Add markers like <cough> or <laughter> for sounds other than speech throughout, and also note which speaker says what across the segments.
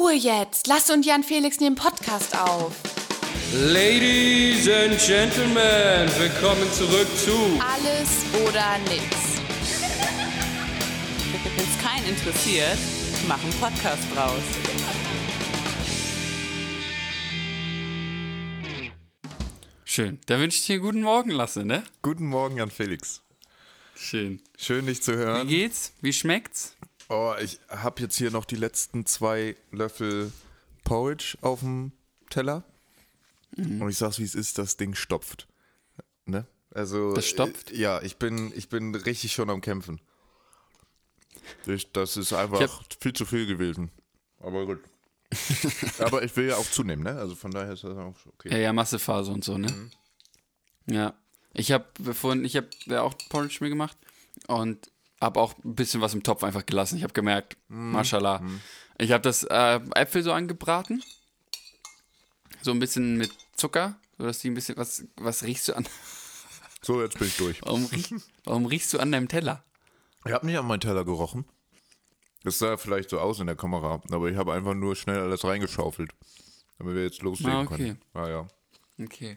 Speaker 1: Ruhe jetzt. Lass und Jan Felix nehmen Podcast auf.
Speaker 2: Ladies and Gentlemen, willkommen zurück zu
Speaker 1: Alles oder nix.
Speaker 3: Wenn es keinen interessiert, mach einen Podcast draus.
Speaker 4: Schön. Da wünsche ich dir guten Morgen, Lasse, ne?
Speaker 5: Guten Morgen, Jan Felix.
Speaker 4: Schön.
Speaker 5: Schön, dich zu
Speaker 4: Wie
Speaker 5: hören.
Speaker 4: geht's? Wie schmeckt's?
Speaker 5: Oh, ich habe jetzt hier noch die letzten zwei Löffel Porridge auf dem Teller.
Speaker 4: Mhm.
Speaker 5: Und ich sag's, wie es ist, das Ding stopft. Ne? Also,
Speaker 4: Das stopft?
Speaker 5: äh, Ja, ich bin, ich bin richtig schon am Kämpfen. Ich, das ist einfach viel zu viel gewesen. Aber gut. <laughs> Aber ich will ja auch zunehmen, ne? Also von daher ist das auch okay.
Speaker 4: Ja, ja, Massephase und so, ne?
Speaker 5: Mhm.
Speaker 4: Ja. Ich habe vorhin, ich habe ja auch Porridge mir gemacht und habe auch ein bisschen was im Topf einfach gelassen. Ich habe gemerkt,
Speaker 5: Mhm.
Speaker 4: mashallah. Ich habe das äh, Äpfel so angebraten. So ein bisschen mit Zucker, sodass die ein bisschen, was, was riechst du an? <laughs>
Speaker 5: So, jetzt bin ich durch.
Speaker 4: Warum, riech, warum riechst du an deinem Teller?
Speaker 5: Ich habe nicht an meinen Teller gerochen. Das sah vielleicht so aus in der Kamera, aber ich habe einfach nur schnell alles reingeschaufelt, damit wir jetzt loslegen
Speaker 4: Ah, okay.
Speaker 5: können. Ah ja.
Speaker 4: Okay.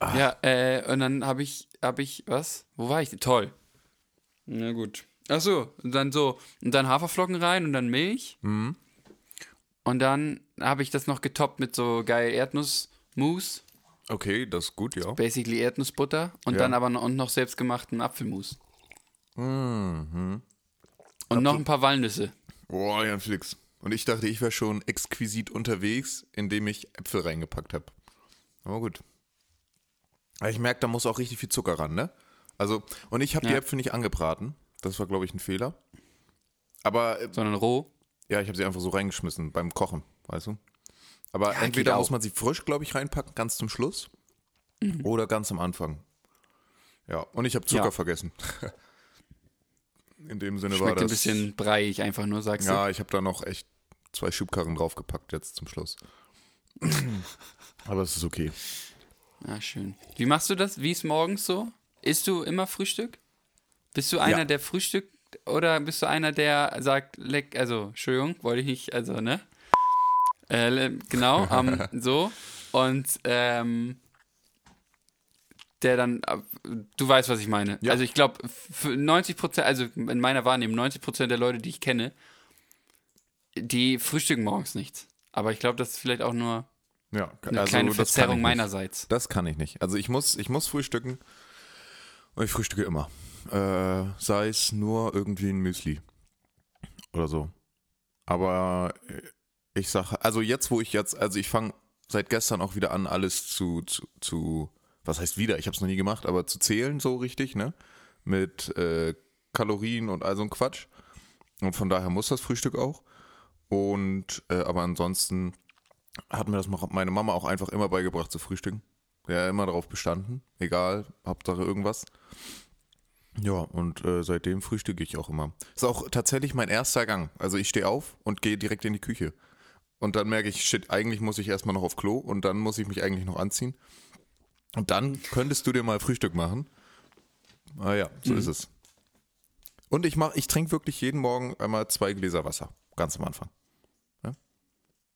Speaker 4: Ja, äh, und dann habe ich, habe ich, was? Wo war ich? Toll. Na gut. Ach so, und dann so, und dann Haferflocken rein und dann Milch.
Speaker 5: Mhm.
Speaker 4: Und dann habe ich das noch getoppt mit so geil Erdnussmus,
Speaker 5: Okay, das ist gut, ja.
Speaker 4: basically Erdnussbutter und
Speaker 5: Ja.
Speaker 4: dann aber noch, und noch selbstgemachten Apfelmus.
Speaker 5: Mhm.
Speaker 4: Und noch ein paar Walnüsse.
Speaker 5: Boah, Jan Flix. Und ich dachte, ich wäre schon exquisit unterwegs, indem ich Äpfel reingepackt habe. Aber gut. Aber ich merke, da muss auch richtig viel Zucker ran, ne? Also, und ich habe die
Speaker 4: Ja.
Speaker 5: Äpfel nicht angebraten. Das war, glaube ich, ein Fehler. Aber äh,
Speaker 4: Sondern roh.
Speaker 5: Ja, ich habe sie einfach so reingeschmissen beim Kochen, weißt du? Aber
Speaker 4: Ja,
Speaker 5: entweder muss man sie frisch, glaube ich, reinpacken, ganz zum Schluss. Oder ganz am Anfang. Ja, und ich habe Zucker
Speaker 4: Ja.
Speaker 5: vergessen. In dem Sinne war
Speaker 4: Schmeckt
Speaker 5: das.
Speaker 4: ein bisschen breiig einfach nur, sagst
Speaker 5: ja, ich habe da noch echt zwei Schubkarren draufgepackt jetzt zum Schluss. <laughs> Aber es ist okay.
Speaker 4: du. Ja, schön. Wie machst du das? Wie ist morgens so? Isst du immer Frühstück? Bist du einer,
Speaker 5: Ja.
Speaker 4: der frühstückt oder bist du einer, der sagt, leck, also, Entschuldigung, wollte ich nicht, also, ne? Äh, genau, <laughs> ähm, so. Und, ähm, der dann, äh, du weißt, was ich meine.
Speaker 5: Ja.
Speaker 4: Also, ich glaube, 90 Prozent, also in meiner Wahrnehmung, 90 Prozent der Leute, die ich kenne, die frühstücken morgens nichts. Aber ich glaube, das ist vielleicht auch nur
Speaker 5: Ja,
Speaker 4: eine
Speaker 5: also
Speaker 4: kleine Verzerrung meinerseits.
Speaker 5: Das kann ich nicht. Also ich muss, ich muss frühstücken. Ich frühstücke immer. Äh, sei es nur irgendwie ein Müsli. Oder so. Aber äh, ich sage, also jetzt, wo ich jetzt, also ich fange seit gestern auch wieder an, alles zu, zu, zu was heißt wieder? Ich habe es noch nie gemacht, aber zu zählen so richtig, ne? Mit äh, Kalorien und all so ein Quatsch. Und von daher muss das Frühstück auch. Und, äh, aber ansonsten hat mir das meine Mama auch einfach immer beigebracht zu frühstücken. Ja, immer darauf bestanden. Egal, Hauptsache irgendwas. Ja, und äh, seitdem frühstücke ich auch immer. Ist auch tatsächlich mein erster Gang. Also ich stehe auf und gehe direkt in die Küche. Und dann merke ich, shit, eigentlich muss ich erstmal noch auf Klo und dann muss ich mich eigentlich noch anziehen. Und dann könntest du dir mal Frühstück machen. Ah ja, so ist es. Und ich mach, ich trinke wirklich jeden Morgen einmal zwei Gläser Wasser. Ganz am Anfang.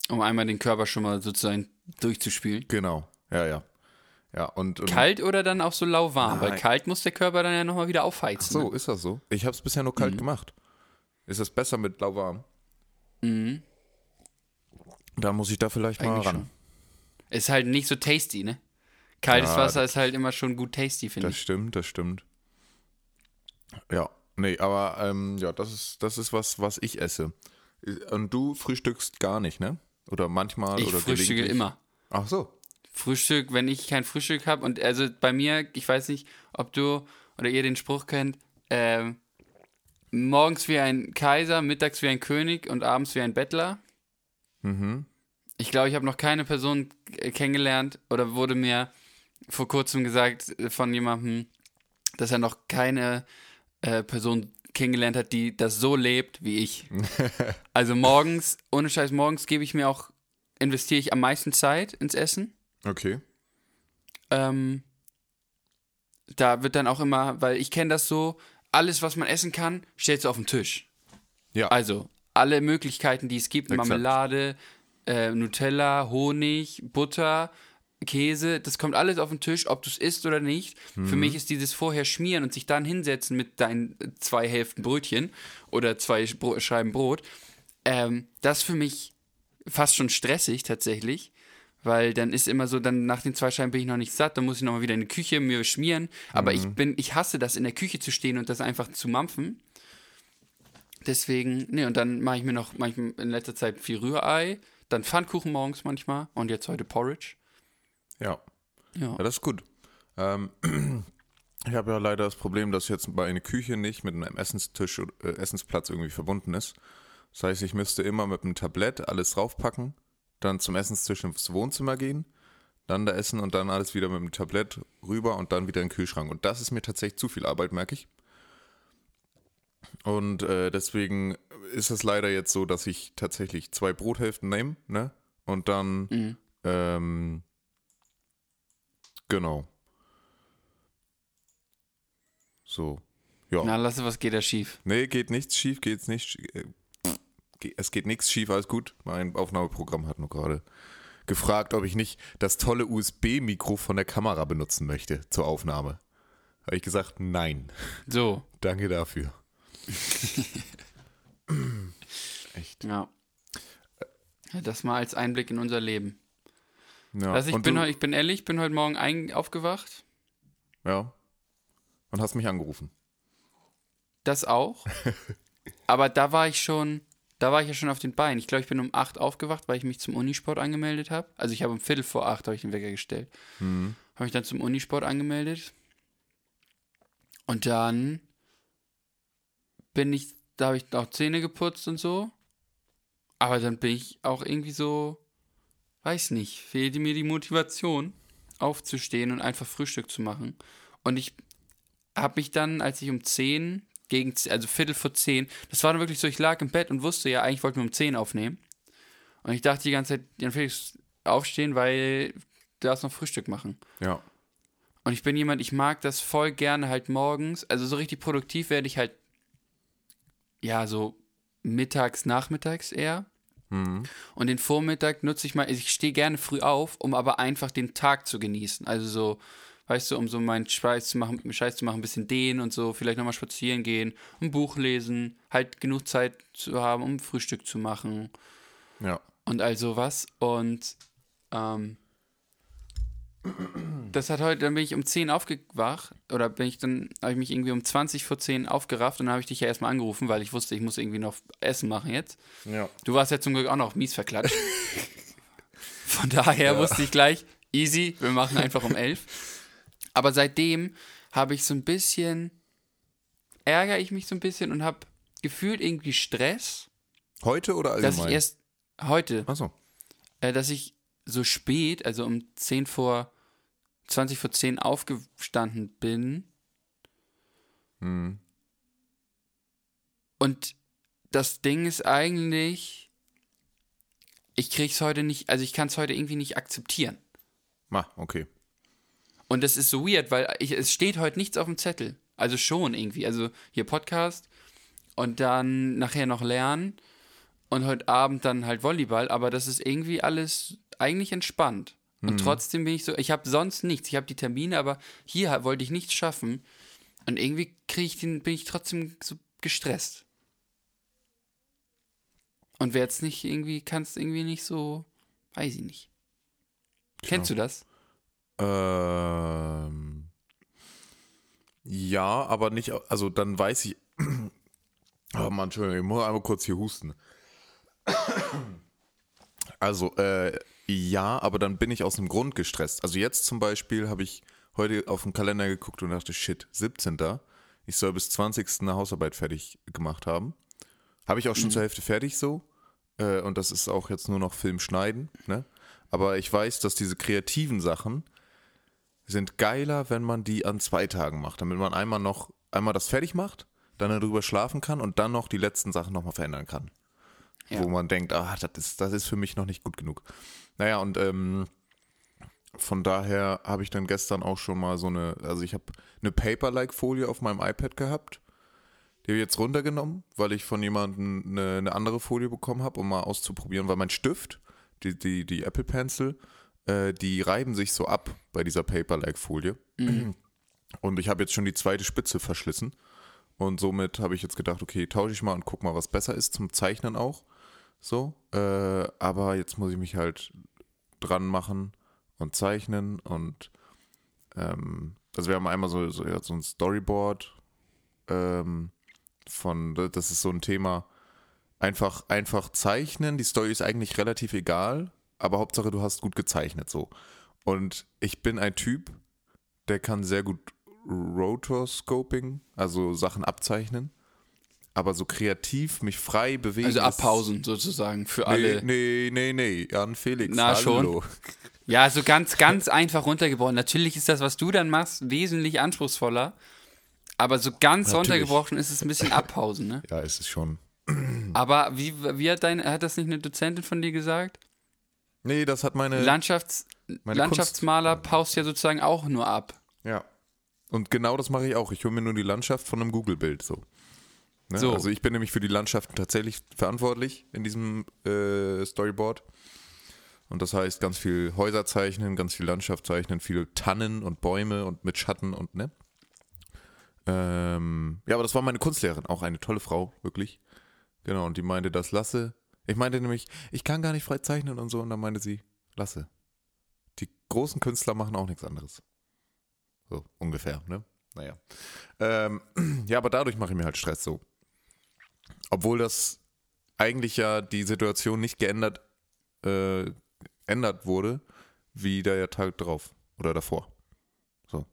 Speaker 4: Um einmal den Körper schon mal sozusagen durchzuspielen.
Speaker 5: Genau. Ja, ja. Ja, und, und
Speaker 4: Kalt oder dann auch so lauwarm? Weil kalt muss der Körper dann ja nochmal wieder
Speaker 5: Ach
Speaker 4: aufheizen.
Speaker 5: so,
Speaker 4: Ne?
Speaker 5: ist das so? Ich habe es bisher nur kalt
Speaker 4: Mhm.
Speaker 5: gemacht. Ist es besser mit lauwarm?
Speaker 4: Mhm.
Speaker 5: Da muss ich da vielleicht mal
Speaker 4: Eigentlich
Speaker 5: ran.
Speaker 4: schon. Ist halt nicht so tasty, ne? Kaltes
Speaker 5: Ja,
Speaker 4: Wasser ist halt immer schon gut tasty, finde
Speaker 5: Das
Speaker 4: ich.
Speaker 5: stimmt, das stimmt. Ja, nee, aber ähm, ja, das ist, das ist was, was ich esse. Und du frühstückst gar nicht, ne? Oder manchmal
Speaker 4: Ich
Speaker 5: oder
Speaker 4: frühstücke immer.
Speaker 5: Ach so.
Speaker 4: Frühstück, wenn ich kein Frühstück habe und also bei mir, ich weiß nicht, ob du oder ihr den Spruch kennt, ähm, morgens wie ein Kaiser, mittags wie ein König und abends wie ein Bettler.
Speaker 5: Mhm.
Speaker 4: Ich glaube, ich habe noch keine Person äh, kennengelernt oder wurde mir vor kurzem gesagt äh, von jemandem, dass er noch keine äh, Person kennengelernt hat, die das so lebt wie ich. <laughs> also morgens, ohne Scheiß, morgens gebe ich mir auch, investiere ich am meisten Zeit ins Essen.
Speaker 5: Okay.
Speaker 4: Ähm, da wird dann auch immer, weil ich kenne das so, alles, was man essen kann, stellst du auf den Tisch.
Speaker 5: Ja.
Speaker 4: Also, alle Möglichkeiten, die es gibt,
Speaker 5: Exakt.
Speaker 4: Marmelade, äh, Nutella, Honig, Butter, Käse, das kommt alles auf den Tisch, ob du es isst oder nicht. Für mich ist dieses vorher schmieren und sich dann hinsetzen mit deinen zwei Hälften Brötchen oder zwei Bro Scheiben Brot, ähm, das für mich fast schon stressig tatsächlich, weil dann ist immer so, dann nach den zwei Scheiben bin ich noch nicht satt, dann muss ich nochmal wieder in die Küche mir schmieren, aber ich bin, ich hasse das, in der Küche zu stehen und das einfach zu mampfen. Deswegen, ne, und dann mache ich mir noch manchmal in letzter Zeit viel Rührei, dann Pfannkuchen morgens manchmal und jetzt heute Porridge.
Speaker 5: Ja.
Speaker 4: Ja.
Speaker 5: Ja, das ist gut. Ähm, <clears throat> ich habe ja leider das Problem, dass jetzt meine Küche nicht mit einem Essenstisch, oder- äh, Essensplatz irgendwie verbunden ist. Das heißt, ich müsste immer mit einem Tablett alles draufpacken, dann zum Essenstisch ins Wohnzimmer gehen, dann da essen und dann alles wieder mit dem Tablett rüber und dann wieder in den Kühlschrank. Und das ist mir tatsächlich zu viel Arbeit, merke ich. Und äh, deswegen ist es leider jetzt so, dass ich tatsächlich zwei Brothälften nehme, ne? Und dann
Speaker 4: Mhm.
Speaker 5: ähm, Genau. So. Ja.
Speaker 4: Na, lasse, was geht da schief?
Speaker 5: Nee, geht nichts schief, geht's nicht. Es geht nichts schief, alles gut. Mein Aufnahmeprogramm hat nur gerade gefragt, ob ich nicht das tolle USB-Mikro von der Kamera benutzen möchte zur Aufnahme. Habe ich gesagt, nein.
Speaker 4: So, <laughs>
Speaker 5: Danke dafür. <laughs> Echt.
Speaker 4: ja. Das mal als Einblick in unser Leben.
Speaker 5: Ja.
Speaker 4: Also ich bin, ich bin ehrlich, ich bin heute Morgen ein, aufgewacht.
Speaker 5: ja. Und hast mich angerufen.
Speaker 4: Das auch. <laughs> Aber da war ich schon, da war ich ja schon auf den Beinen. Ich glaube, ich bin um 8 aufgewacht, weil ich mich zum Unisport angemeldet habe. Also ich habe um Viertel vor 8 habe ich den Wecker gestellt. Habe mich dann zum Unisport angemeldet. Und dann bin ich, da habe ich auch Zähne geputzt und so. Aber dann bin ich auch irgendwie so, weiß nicht, fehlte mir die Motivation, aufzustehen und einfach Frühstück zu machen. Und ich habe mich dann, als ich um 10 gegen, also Viertel vor 10, das war dann wirklich so, ich lag im Bett und wusste ja, eigentlich wollten wir um 10 aufnehmen. Und ich dachte die ganze Zeit, Jan Felix, aufstehen, weil du darfst noch Frühstück machen.
Speaker 5: Ja.
Speaker 4: Und ich bin jemand, ich mag das voll gerne halt morgens. Also so richtig produktiv werde ich halt, ja, so mittags, nachmittags eher. Und den Vormittag nutze ich mal, ich stehe gerne früh auf, um aber einfach den Tag zu genießen. Also so, weißt du, um so meinen Scheiß zu machen, Scheiß zu machen, ein bisschen dehnen und so, vielleicht nochmal spazieren gehen, ein Buch lesen, halt genug Zeit zu haben, um Frühstück zu machen
Speaker 5: Ja.
Speaker 4: und all sowas. Und ähm, das hat heute, dann bin ich um 10 aufgewacht oder bin ich dann, habe ich mich irgendwie um 20 vor 10 aufgerafft und dann habe ich dich ja erstmal angerufen, weil ich wusste, ich muss irgendwie noch Essen machen jetzt.
Speaker 5: Ja.
Speaker 4: Du warst ja zum Glück auch noch mies verklatscht. <laughs> Von daher wusste ich gleich, easy, wir machen einfach um 11. Aber seitdem habe ich so ein bisschen, ärgere ich mich so ein bisschen und habe gefühlt irgendwie Stress,
Speaker 5: Heute oder allgemein?
Speaker 4: dass ich erst heute
Speaker 5: Achso.
Speaker 4: äh, dass ich so spät, also um 10 vor, 20 vor 10 aufgestanden bin.
Speaker 5: Hm.
Speaker 4: Und das Ding ist eigentlich, ich krieg's heute nicht, also ich kann es heute irgendwie nicht akzeptieren.
Speaker 5: Ma, okay.
Speaker 4: Und das ist so weird, weil ich, es steht heute nichts auf dem Zettel. Also schon irgendwie. Also hier Podcast und dann nachher noch lernen und heute Abend dann halt Volleyball, aber das ist irgendwie alles eigentlich entspannt. Und trotzdem bin ich so, ich habe sonst nichts. Ich habe die Termine, aber hier wollte ich nichts schaffen. Und irgendwie krieg ich den, bin ich trotzdem so gestresst. Und wer jetzt nicht irgendwie, kannst irgendwie nicht so, weiß ich nicht. Kennst du das?
Speaker 5: Ähm, ja, aber nicht, also dann weiß ich. <clears throat> Oh Mann, Entschuldigung, ich muss einmal kurz hier husten. <clears throat> Also, äh, ja, aber dann bin ich aus einem Grund gestresst. Also jetzt zum Beispiel habe ich heute auf den Kalender geguckt und dachte, shit, 17. Ich soll bis 20. eine Hausarbeit fertig gemacht haben. Habe ich auch schon zur Hälfte fertig so. Äh, und das ist auch jetzt nur noch Film schneiden. Ne? Aber ich weiß, dass diese kreativen Sachen sind geiler, wenn man die an zwei Tagen macht, damit man einmal noch einmal das fertig macht, dann darüber schlafen kann und dann noch die letzten Sachen nochmal verändern kann.
Speaker 4: Ja.
Speaker 5: Wo man denkt, ah, das ist, das ist für mich noch nicht gut genug. Naja, und ähm, von daher habe ich dann gestern auch schon mal so eine, also ich habe eine Paper-like-Folie auf meinem iPad gehabt. Die habe ich jetzt runtergenommen, weil ich von jemandem eine, eine andere Folie bekommen habe, um mal auszuprobieren, weil mein Stift, die, die, die Apple Pencil, äh, die reiben sich so ab bei dieser Paper-like-Folie. Und ich habe jetzt schon die zweite Spitze verschlissen. Und somit habe ich jetzt gedacht, okay, tausche ich mal und guck mal, was besser ist zum Zeichnen auch. So. Äh, aber jetzt muss ich mich halt dran machen und zeichnen und ähm, also wir haben einmal so, so, ja, so ein Storyboard ähm, von, das ist so ein Thema, einfach, einfach zeichnen. Die Story ist eigentlich relativ egal, aber Hauptsache du hast gut gezeichnet so. Und ich bin ein Typ, der kann sehr gut Rotoscoping, also Sachen abzeichnen, aber so kreativ mich frei bewegen.
Speaker 4: Also abpausen sozusagen für
Speaker 5: Nee,
Speaker 4: alle.
Speaker 5: nee, nee, nee, Jan Felix.
Speaker 4: Na,
Speaker 5: hallo. <laughs>
Speaker 4: Ja, so ganz, ganz einfach runtergebrochen. Natürlich ist das, was du dann machst, wesentlich anspruchsvoller. Aber so ganz
Speaker 5: Natürlich.
Speaker 4: runtergebrochen ist es ein bisschen <laughs> abpausen, ne?
Speaker 5: Ja, ist es schon.
Speaker 4: Aber wie, wie hat dein, hat das nicht eine Dozentin von dir gesagt?
Speaker 5: Nee, das hat meine.
Speaker 4: Landschafts,
Speaker 5: meine
Speaker 4: Landschaftsmaler paust ja sozusagen auch nur ab.
Speaker 5: Ja. Und genau das mache ich auch. Ich hole mir nur die Landschaft von einem Google-Bild so. Ne?
Speaker 4: So.
Speaker 5: Also ich bin nämlich für die Landschaften tatsächlich verantwortlich in diesem äh, Storyboard. Und das heißt ganz viel Häuser zeichnen, ganz viel Landschaft zeichnen, viel Tannen und Bäume und mit Schatten und ne. Ähm, ja, aber das war meine Kunstlehrerin, auch eine tolle Frau, wirklich. Genau, und die meinte, das lasse. Ich meinte nämlich, ich kann gar nicht frei zeichnen und so. Und dann meinte sie, lasse. Die großen Künstler machen auch nichts anderes. So ungefähr, ne? Naja. Ähm, <clears throat> ja, aber dadurch mache ich mir halt Stress so. Obwohl das eigentlich ja die Situation nicht geändert äh, ändert wurde, wie der Tag drauf oder davor. So.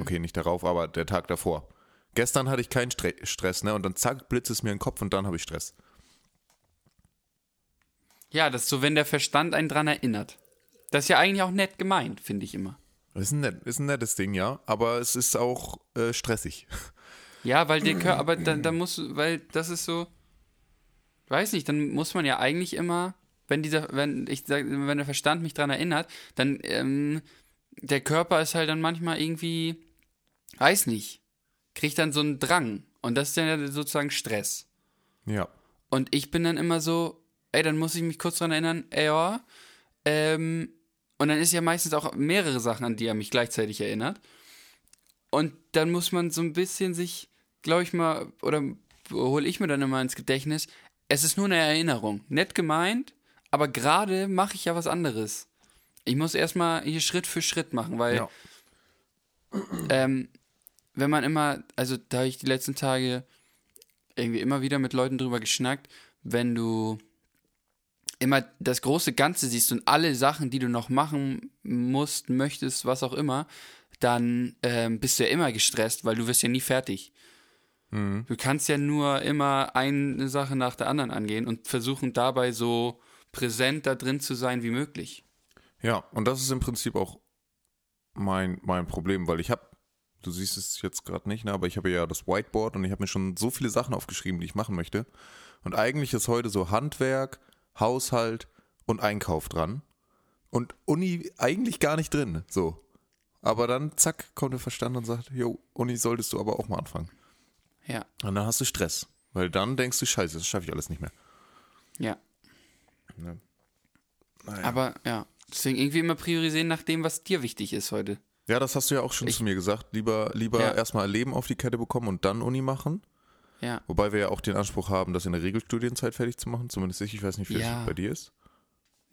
Speaker 5: Okay, nicht darauf, aber der Tag davor. Gestern hatte ich keinen Stre Stress, ne? Und dann zack, blitzt es mir in den Kopf und dann habe ich Stress.
Speaker 4: Ja, das ist so, wenn der Verstand einen dran erinnert. Das ist ja eigentlich auch nett gemeint, finde ich immer.
Speaker 5: Ist ein, net, ist ein nettes Ding, ja, aber es ist auch äh, stressig. <laughs>
Speaker 4: Ja, weil der Körper, aber dann, dann muss, weil das ist so, weiß nicht, dann muss man ja eigentlich immer, wenn dieser, wenn ich sag, wenn der Verstand mich dran erinnert, dann, ähm, der Körper ist halt dann manchmal irgendwie, weiß nicht, kriegt dann so einen Drang. Und das ist dann ja sozusagen Stress.
Speaker 5: Ja.
Speaker 4: Und ich bin dann immer so, ey, dann muss ich mich kurz dran erinnern, ey, ja, ähm, und dann ist ja meistens auch mehrere Sachen, an die er mich gleichzeitig erinnert. Und dann muss man so ein bisschen sich, glaube ich mal, oder hole ich mir dann immer ins Gedächtnis, es ist nur eine Erinnerung. Nett gemeint, aber gerade mache ich ja was anderes. Ich muss erstmal hier Schritt für Schritt machen, weil
Speaker 5: Ja.
Speaker 4: ähm, wenn man immer, also da habe ich die letzten Tage irgendwie immer wieder mit Leuten drüber geschnackt, wenn du immer das große Ganze siehst und alle Sachen, die du noch machen musst, möchtest, was auch immer, dann ähm, bist du ja immer gestresst, weil du wirst ja nie fertig. Du kannst ja nur immer eine Sache nach der anderen angehen und versuchen dabei so präsent da drin zu sein wie möglich.
Speaker 5: Ja, und das ist im Prinzip auch mein, mein Problem, weil ich habe, du siehst es jetzt gerade nicht, ne, aber ich habe ja das Whiteboard und ich habe mir schon so viele Sachen aufgeschrieben, die ich machen möchte. Und eigentlich ist heute so Handwerk, Haushalt und Einkauf dran. Und Uni eigentlich gar nicht drin, so. Aber dann, zack, kommt der Verstand und sagt, jo, Uni solltest du aber auch mal anfangen.
Speaker 4: Ja,
Speaker 5: Und dann hast du Stress. Weil dann denkst du, scheiße, das schaffe ich alles nicht mehr.
Speaker 4: ja.
Speaker 5: Ne?
Speaker 4: Aber ja, deswegen irgendwie immer priorisieren nach dem, was dir wichtig ist heute.
Speaker 5: Ja, das hast du ja auch schon
Speaker 4: Ich-
Speaker 5: zu mir gesagt. Lieber, lieber
Speaker 4: Ja.
Speaker 5: erstmal Leben auf die Kette bekommen und dann Uni machen.
Speaker 4: Ja.
Speaker 5: Wobei wir ja auch den Anspruch haben, das in der Regelstudienzeit fertig zu machen. Zumindest ich. Ich weiß nicht, wie
Speaker 4: Ja.
Speaker 5: das bei dir ist.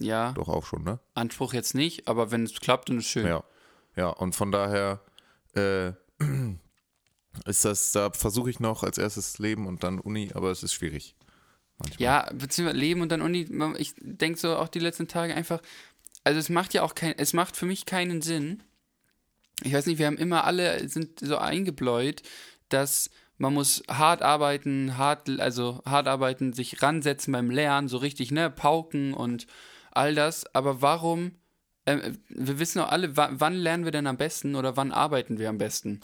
Speaker 4: Ja,
Speaker 5: Doch auch schon, ne?
Speaker 4: Anspruch jetzt nicht, aber wenn es klappt, dann ist schön.
Speaker 5: Ja. Ja, und von daher äh, <clears throat> ist das, da versuche ich noch als erstes Leben und dann Uni, aber es ist schwierig. Manchmal.
Speaker 4: Ja, beziehungsweise Leben und dann Uni, ich denke so auch die letzten Tage einfach, also es macht ja auch kein, es macht für mich keinen Sinn. Ich weiß nicht, wir haben immer alle, sind so eingebläut, dass man muss hart arbeiten, hart, also hart arbeiten, sich ransetzen beim Lernen, so richtig, ne, pauken und all das, aber warum, äh, wir wissen doch alle, wa- wann lernen wir denn am besten oder wann arbeiten wir am besten?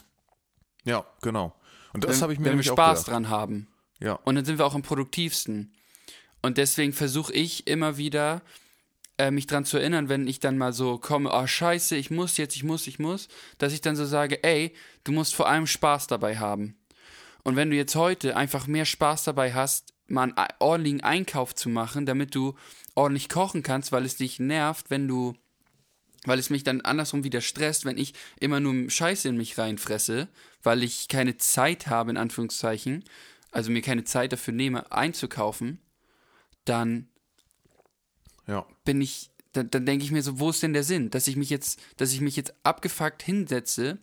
Speaker 5: Ja, genau. Und das habe ich mir
Speaker 4: wenn wir
Speaker 5: nämlich
Speaker 4: Spaß dran haben.
Speaker 5: Ja.
Speaker 4: Und dann sind wir auch am produktivsten. Und deswegen versuche ich immer wieder, äh, mich dran zu erinnern, wenn ich dann mal so komme, oh scheiße, ich muss jetzt, ich muss, ich muss, dass ich dann so sage, ey, du musst vor allem Spaß dabei haben. Und wenn du jetzt heute einfach mehr Spaß dabei hast, mal einen ei- ordentlichen Einkauf zu machen, damit du ordentlich kochen kannst, weil es dich nervt, wenn du, weil es mich dann andersrum wieder stresst, wenn ich immer nur Scheiße in mich reinfresse, weil ich keine Zeit habe, in Anführungszeichen, also mir keine Zeit dafür nehme, einzukaufen, dann
Speaker 5: Ja.
Speaker 4: bin ich, dann, dann denke ich mir so, wo ist denn der Sinn, dass ich mich jetzt, dass ich mich jetzt abgefuckt hinsetze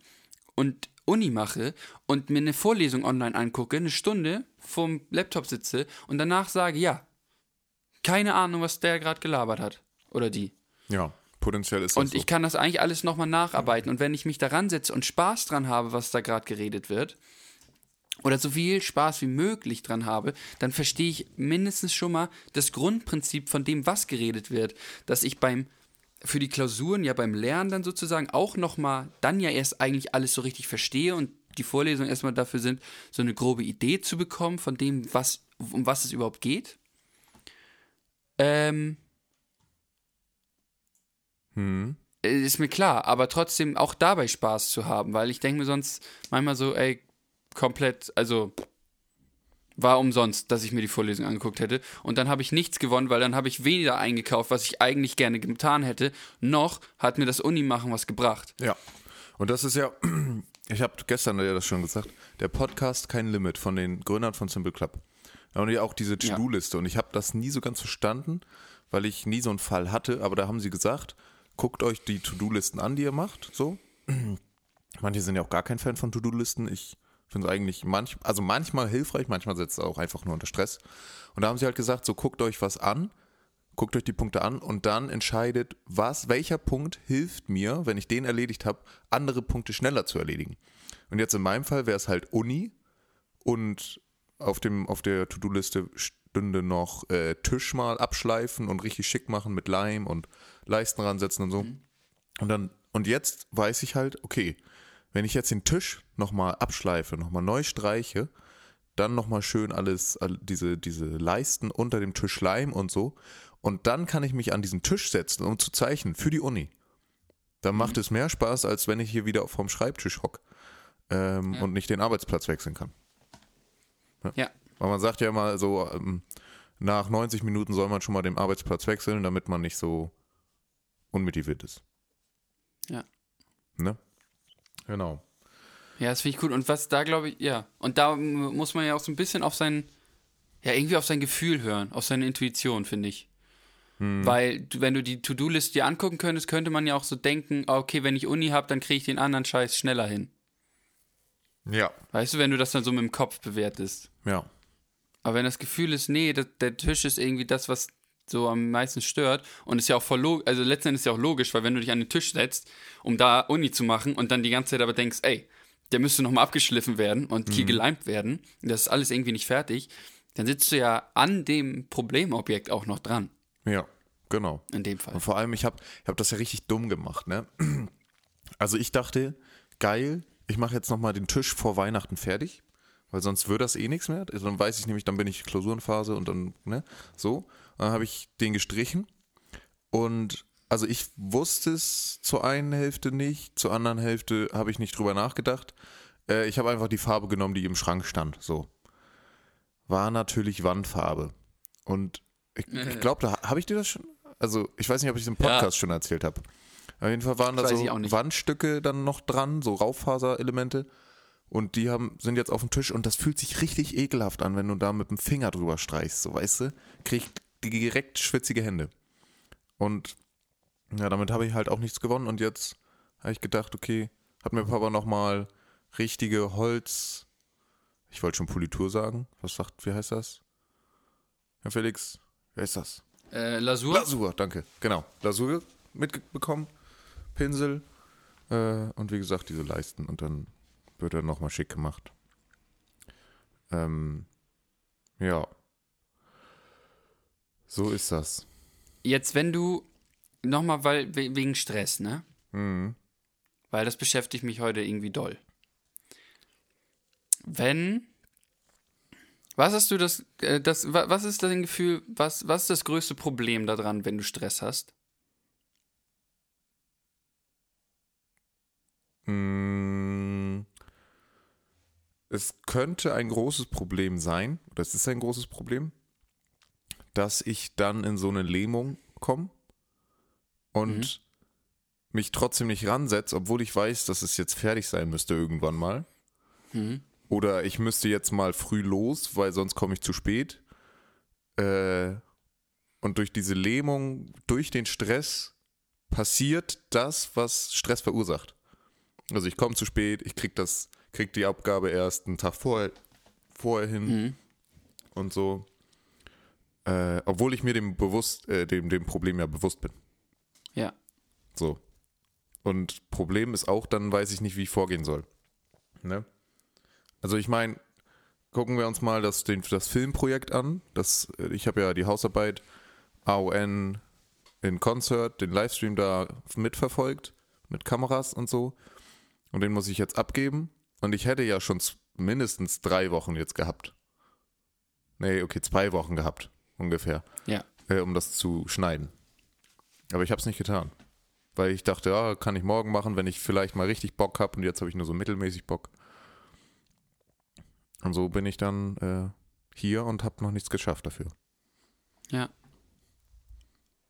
Speaker 4: und Uni mache und mir eine Vorlesung online angucke, eine Stunde vorm Laptop sitze und danach sage, ja, keine Ahnung, was der gerade gelabert hat oder die.
Speaker 5: Ja, potenziell ist das
Speaker 4: Und
Speaker 5: so.
Speaker 4: ich kann das eigentlich alles nochmal nacharbeiten. Und wenn ich mich daran setze und Spaß dran habe, was da gerade geredet wird, oder so viel Spaß wie möglich dran habe, dann verstehe ich mindestens schon mal das Grundprinzip von dem, was geredet wird. Dass ich beim, für die Klausuren, ja beim Lernen dann sozusagen auch nochmal, dann ja erst eigentlich alles so richtig verstehe und die Vorlesungen erstmal dafür sind, so eine grobe Idee zu bekommen von dem, was, um was es überhaupt geht. Ähm,
Speaker 5: Hm.
Speaker 4: Äh, Ist mir klar, aber trotzdem auch dabei Spaß zu haben, weil ich denke mir sonst manchmal so, ey, komplett, also war umsonst, dass ich mir die Vorlesung angeguckt hätte. Und dann habe ich nichts gewonnen, weil dann habe ich weniger eingekauft, was ich eigentlich gerne getan hätte, noch hat mir das Unimachen was gebracht.
Speaker 5: Ja. Und das ist ja, <clears throat> ich habe gestern ja das schon gesagt, der Podcast kein Limit von den Gründern von Simple Club. Und ja auch diese
Speaker 4: Ja.
Speaker 5: To-Do-Liste. Und ich habe das nie so ganz verstanden, weil ich nie so einen Fall hatte. Aber da haben sie gesagt, guckt euch die To-Do-Listen an, die ihr macht. So. <clears throat> Manche sind ja auch gar kein Fan von To-Do-Listen. Ich finde es eigentlich manch, also manchmal hilfreich, manchmal setzt es auch einfach nur unter Stress. Und da haben sie halt gesagt, so guckt euch was an, guckt euch die Punkte an und dann entscheidet, was, welcher Punkt hilft mir, wenn ich den erledigt habe, andere Punkte schneller zu erledigen. Und jetzt in meinem Fall wäre es halt Uni und auf, dem, auf der To-Do-Liste stünde noch äh, Tisch mal abschleifen und richtig schick machen mit Leim und Leisten ransetzen und so. Und dann, und jetzt weiß ich halt, okay, wenn ich jetzt den Tisch nochmal abschleife, nochmal neu streiche, dann nochmal schön alles, all- diese, diese Leisten unter dem Tisch Leim und so. Und dann kann ich mich an diesen Tisch setzen, um zu zeichnen für die Uni. Dann macht es mehr Spaß, als wenn ich hier wieder vom Schreibtisch hock ähm, und nicht den Arbeitsplatz wechseln kann.
Speaker 4: Ja.
Speaker 5: Weil man sagt ja immer so, ähm, nach 90 Minuten soll man schon mal den Arbeitsplatz wechseln, damit man nicht so unmotiviert ist.
Speaker 4: Ja.
Speaker 5: Ne? Genau.
Speaker 4: Ja, das finde ich gut. Und was da glaube ich, ja. Und da muss man ja auch so ein bisschen auf sein, ja, irgendwie auf sein Gefühl hören, auf seine Intuition, finde ich. Weil, du- wenn du die To-Do-List dir angucken könntest, könnte man ja auch so denken, ah, okay, wenn ich Uni habe, dann kriege ich den anderen Scheiß schneller hin.
Speaker 5: Ja.
Speaker 4: Weißt du, wenn du das dann so mit dem Kopf bewertest.
Speaker 5: Ja.
Speaker 4: Aber wenn das Gefühl ist, nee, das, der Tisch ist irgendwie das, was so am meisten stört und ist ja auch voll logisch, also letzten Endes ist ja auch logisch, weil wenn du dich an den Tisch setzt, um da Uni zu machen und dann die ganze Zeit aber denkst, ey, der müsste nochmal abgeschliffen werden und hier geleimt werden, das ist alles irgendwie nicht fertig, dann sitzt du ja an dem Problemobjekt auch noch dran,
Speaker 5: Ja. Genau.
Speaker 4: in dem Fall.
Speaker 5: Und vor allem, ich habe ich hab das ja richtig dumm gemacht, ne? Also ich dachte, geil, ich mache jetzt nochmal den Tisch vor Weihnachten fertig, weil sonst wird das eh nichts mehr. Also dann weiß ich nämlich, dann bin ich Klausurenphase und dann, ne, so. Dann habe ich den gestrichen und also ich wusste es zur einen Hälfte nicht, zur anderen Hälfte habe ich nicht drüber nachgedacht. Äh, ich habe einfach die Farbe genommen, die im Schrank stand, so. War natürlich Wandfarbe. Und ich, <laughs> ich glaube, da habe ich dir das schon. Also, ich weiß nicht, ob ich es im Podcast schon erzählt habe. Auf jeden Fall waren da
Speaker 4: Das
Speaker 5: so. Wandstücke dann noch dran, so Raufaserelemente. Und die haben, sind jetzt auf dem Tisch und das fühlt sich richtig ekelhaft an, wenn du da mit dem Finger drüber streichst, so weißt du? Krieg direkt schwitzige Hände. Und ja, damit habe ich halt auch nichts gewonnen und jetzt habe ich gedacht, okay, hat mir Papa nochmal richtige Holz, ich wollte schon Politur sagen, was sagt, wie heißt das? Herr Felix, wer ist das?
Speaker 4: Äh, Lasur?
Speaker 5: Lasur, danke, genau, Lasur mitbekommen, Pinsel äh, und wie gesagt diese Leisten und dann wird er nochmal schick gemacht. Ähm, ja. So ist das.
Speaker 4: Jetzt, wenn du, nochmal, weil, we- wegen Stress, ne?
Speaker 5: Mhm.
Speaker 4: Weil das beschäftigt mich heute irgendwie doll. Wenn. Was hast du das, äh, das, wa- was ist dein Gefühl, was, was ist das größte Problem daran, wenn du Stress hast?
Speaker 5: Mm, es könnte ein großes Problem sein, oder es ist ein großes Problem, dass ich dann in so eine Lähmung komme und mich trotzdem nicht ransetze, obwohl ich weiß, dass es jetzt fertig sein müsste irgendwann mal. Oder ich müsste jetzt mal früh los, weil sonst komme ich zu spät. Äh, und durch diese Lähmung, durch den Stress passiert das, was Stress verursacht. Also ich komme zu spät, ich krieg das, krieg die Abgabe erst einen Tag vorher, vorher hin und so. Äh, obwohl ich mir dem bewusst, äh, dem, dem Problem ja bewusst bin.
Speaker 4: Ja.
Speaker 5: So. Und Problem ist auch, dann weiß ich nicht, wie ich vorgehen soll. Ne? Also ich meine, gucken wir uns mal das, den, das Filmprojekt an. Das, äh, ich habe ja die Hausarbeit AON in Concert, den Livestream da mitverfolgt, mit Kameras und so. Und den muss ich jetzt abgeben. Und ich hätte ja schon mindestens drei Wochen jetzt gehabt. Nee, okay, zwei Wochen gehabt, ungefähr,
Speaker 4: Ja.
Speaker 5: äh, um das zu schneiden. Aber ich habe es nicht getan. Weil ich dachte, ja, kann ich morgen machen, wenn ich vielleicht mal richtig Bock habe. Und jetzt habe ich nur so mittelmäßig Bock. Und so bin ich dann äh, hier und habe noch nichts geschafft dafür.
Speaker 4: Ja.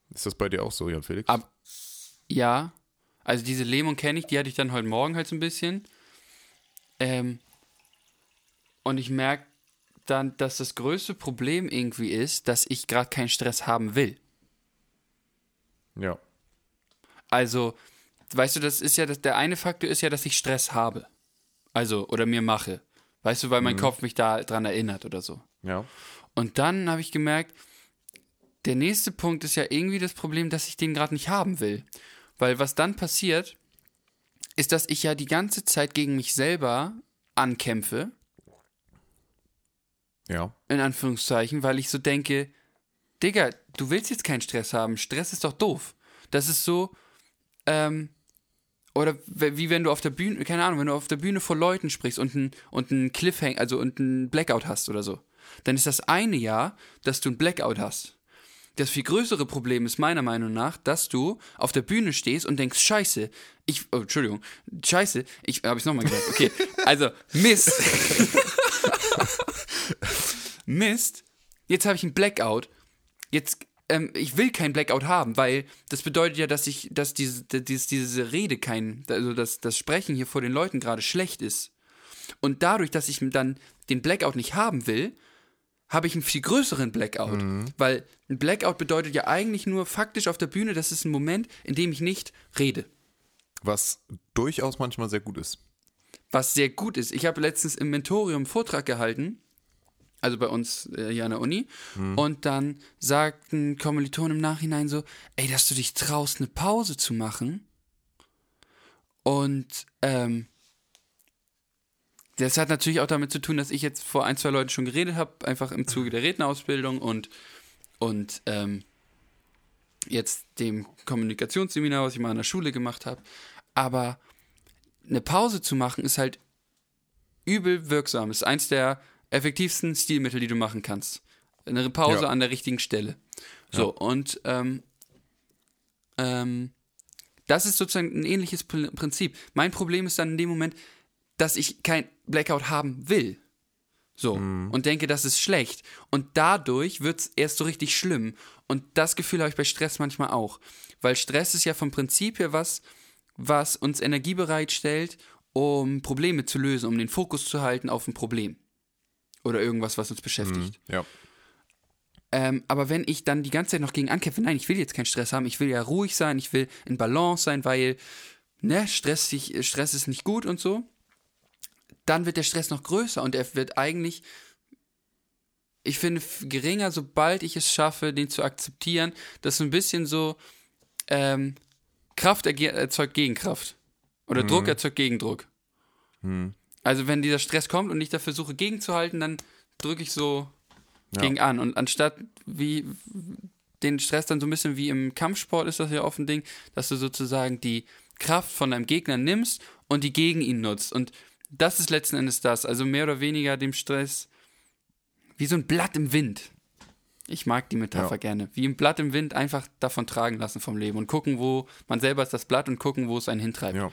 Speaker 5: Ist das bei dir auch so, Jan Felix?
Speaker 4: Ab, ja, also diese Lähmung kenne ich, die hatte ich dann heute Morgen halt so ein bisschen. Ähm, und ich merke dann, dass das größte Problem irgendwie ist, dass ich gerade keinen Stress haben will.
Speaker 5: ja.
Speaker 4: Also, weißt du, das ist ja, das, der eine Faktor ist ja, dass ich Stress habe. Also, oder mir mache. Weißt du, weil mein Kopf mich da dran erinnert oder so.
Speaker 5: Ja.
Speaker 4: Und dann habe ich gemerkt, der nächste Punkt ist ja irgendwie das Problem, dass ich den gerade nicht haben will. Weil was dann passiert, ist, dass ich ja die ganze Zeit gegen mich selber ankämpfe,
Speaker 5: Ja.
Speaker 4: in Anführungszeichen, weil ich so denke, Digga, du willst jetzt keinen Stress haben. Stress ist doch doof. Das ist so, ähm, oder wie wenn du auf der Bühne, keine Ahnung, wenn du auf der Bühne vor Leuten sprichst und ein, und ein Cliffhang, also und ein Blackout hast oder so. Dann ist das eine Jahr, dass du ein Blackout hast. Das viel größere Problem ist meiner Meinung nach, dass du auf der Bühne stehst und denkst, scheiße, ich, oh, Entschuldigung, scheiße, ich, habe ich nochmal gesagt, okay, <laughs> also, Mist. <laughs> <laughs> Mist, jetzt habe ich einen Blackout. Jetzt, ähm, ich will keinen Blackout haben, weil das bedeutet ja, dass ich, dass diese, diese, diese Rede kein, also dass das Sprechen hier vor den Leuten gerade schlecht ist. Und dadurch, dass ich dann den Blackout nicht haben will, habe ich einen viel größeren Blackout. Weil ein Blackout bedeutet ja eigentlich nur faktisch auf der Bühne, das ist ein Moment, in dem ich nicht rede.
Speaker 5: Was durchaus manchmal sehr gut ist.
Speaker 4: Was sehr gut ist. Ich habe letztens im Mentorium einen Vortrag gehalten, also bei uns äh, hier an der Uni, und dann sagt ein Kommiliton im Nachhinein so, ey, dass du dich traust, eine Pause zu machen. Und ähm, das hat natürlich auch damit zu tun, dass ich jetzt vor ein, zwei Leuten schon geredet habe, einfach im Zuge der Rednerausbildung und, und ähm, jetzt dem Kommunikationsseminar, was ich mal an der Schule gemacht habe. Aber eine Pause zu machen ist halt übel wirksam. Ist eins der effektivsten Stilmittel, die du machen kannst. Eine Pause
Speaker 5: Ja.
Speaker 4: an der richtigen Stelle. So, und ähm, ähm, das ist sozusagen ein ähnliches Prinzip. Mein Problem ist dann in dem Moment, dass ich kein Blackout haben will. So. Und denke, das ist schlecht. Und dadurch wird es erst so richtig schlimm. Und das Gefühl habe ich bei Stress manchmal auch. Weil Stress ist ja vom Prinzip her was, was uns Energie bereitstellt, um Probleme zu lösen, um den Fokus zu halten auf ein Problem. Oder irgendwas, was uns beschäftigt.
Speaker 5: Ja.
Speaker 4: Ähm, aber wenn ich dann die ganze Zeit noch gegen ankämpfe, nein, ich will jetzt keinen Stress haben, ich will ja ruhig sein, ich will in Balance sein, weil, ne, Stress, sich- Stress ist nicht gut und so, dann wird der Stress noch größer und er wird eigentlich, ich finde, geringer, sobald ich es schaffe, den zu akzeptieren. Das ist so ein bisschen so, ähm, Kraft erzeugt Gegenkraft. Oder Druck erzeugt Gegendruck. Also wenn dieser Stress kommt und ich da versuche gegenzuhalten, dann drücke ich so gegen an. Und anstatt wie den Stress dann so ein bisschen wie im Kampfsport ist das ja oft ein Ding, dass du sozusagen die Kraft von deinem Gegner nimmst und die gegen ihn nutzt. Und das ist letzten Endes das. Also mehr oder weniger dem Stress wie so ein Blatt im Wind. Ich mag die Metapher
Speaker 5: Ja.
Speaker 4: gerne. Wie ein Blatt im Wind einfach davon tragen lassen vom Leben und gucken, wo man selber ist das Blatt und gucken, wo es einen hintreibt.
Speaker 5: Ja.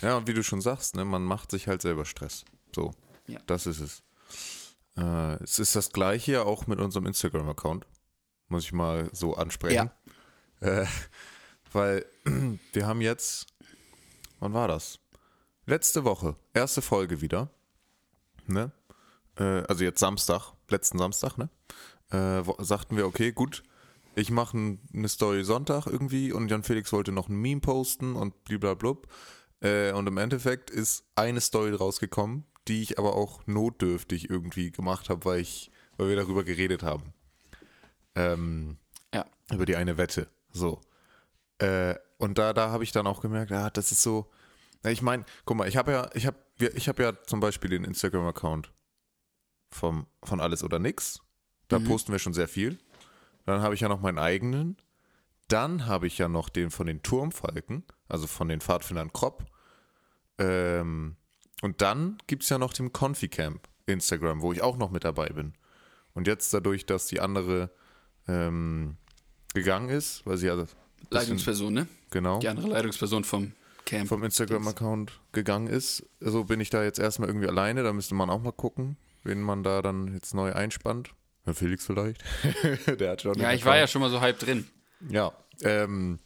Speaker 5: Ja, und wie du schon sagst, ne, man macht sich halt selber Stress. So.
Speaker 4: Ja.
Speaker 5: Das ist es. Äh, es ist das gleiche auch mit unserem Instagram-Account. Muss ich mal so ansprechen. Äh, weil <clears throat> wir haben jetzt, wann war das? Letzte Woche, erste Folge wieder. Ne? Äh, also jetzt Samstag, letzten Samstag, ne? Äh, sagten wir, okay, gut, ich mache eine Story Sonntag irgendwie und Jan Felix wollte noch ein Meme posten und bliblablub. Äh, und im Endeffekt ist eine Story rausgekommen, die ich aber auch notdürftig irgendwie gemacht habe, weil ich, weil wir darüber geredet haben. Ähm,
Speaker 4: Ja.
Speaker 5: über die eine Wette. So. Äh, und da, da habe ich dann auch gemerkt, ja, das ist so. Ich meine, guck mal, ich habe ja, ich habe, ich habe ja zum Beispiel den Instagram-Account vom von alles oder nix. Da posten wir schon sehr viel. Dann habe ich ja noch meinen eigenen. Dann habe ich ja noch den von den Turmfalken, also von den Pfadfindern Kropp. Ähm, und dann gibt es ja noch den Confi-Camp Instagram, wo ich auch noch mit dabei bin. Und jetzt dadurch, dass die andere ähm, gegangen ist, weil sie ja
Speaker 4: Leitungsperson, ne?
Speaker 5: genau
Speaker 4: Die andere Leitungsperson vom Camp.
Speaker 5: vom Instagram-Account gegangen ist. So bin ich da jetzt erstmal irgendwie alleine. Da müsste man auch mal gucken, wen man da dann jetzt neu einspannt. Herr Felix vielleicht. <laughs> Der hat schon
Speaker 4: ja, ich war ja schon mal so halb drin.
Speaker 5: Ja, ähm,